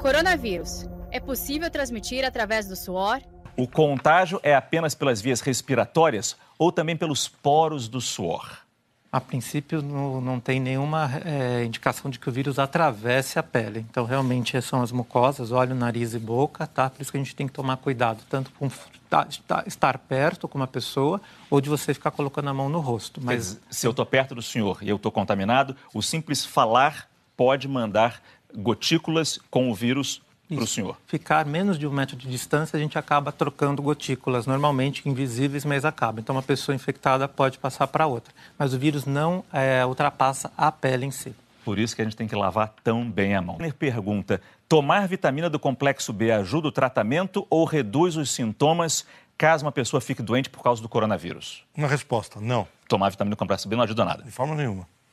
Coronavírus. É possível transmitir através do suor? O contágio é apenas pelas vias respiratórias ou também pelos poros do suor? A princípio, não, não tem nenhuma é, indicação de que o vírus atravesse a pele. Então, realmente, são as mucosas, olho, nariz e boca, tá? Por isso que a gente tem que tomar cuidado, tanto com estar perto com uma pessoa ou de você ficar colocando a mão no rosto. Mas se eu estou perto do senhor e eu estou contaminado, o simples falar pode mandar gotículas com o vírus para o senhor? Ficar menos de um metro de distância, a gente acaba trocando gotículas, normalmente invisíveis, mas acaba. Então, uma pessoa infectada pode passar para outra. Mas o vírus não é, ultrapassa a pele em si. Por isso que a gente tem que lavar tão bem a mão. Pergunta: tomar vitamina do complexo B ajuda o tratamento ou reduz os sintomas caso uma pessoa fique doente por causa do coronavírus? Uma resposta: não. Tomar vitamina do complexo B não ajuda nada. De forma nenhuma.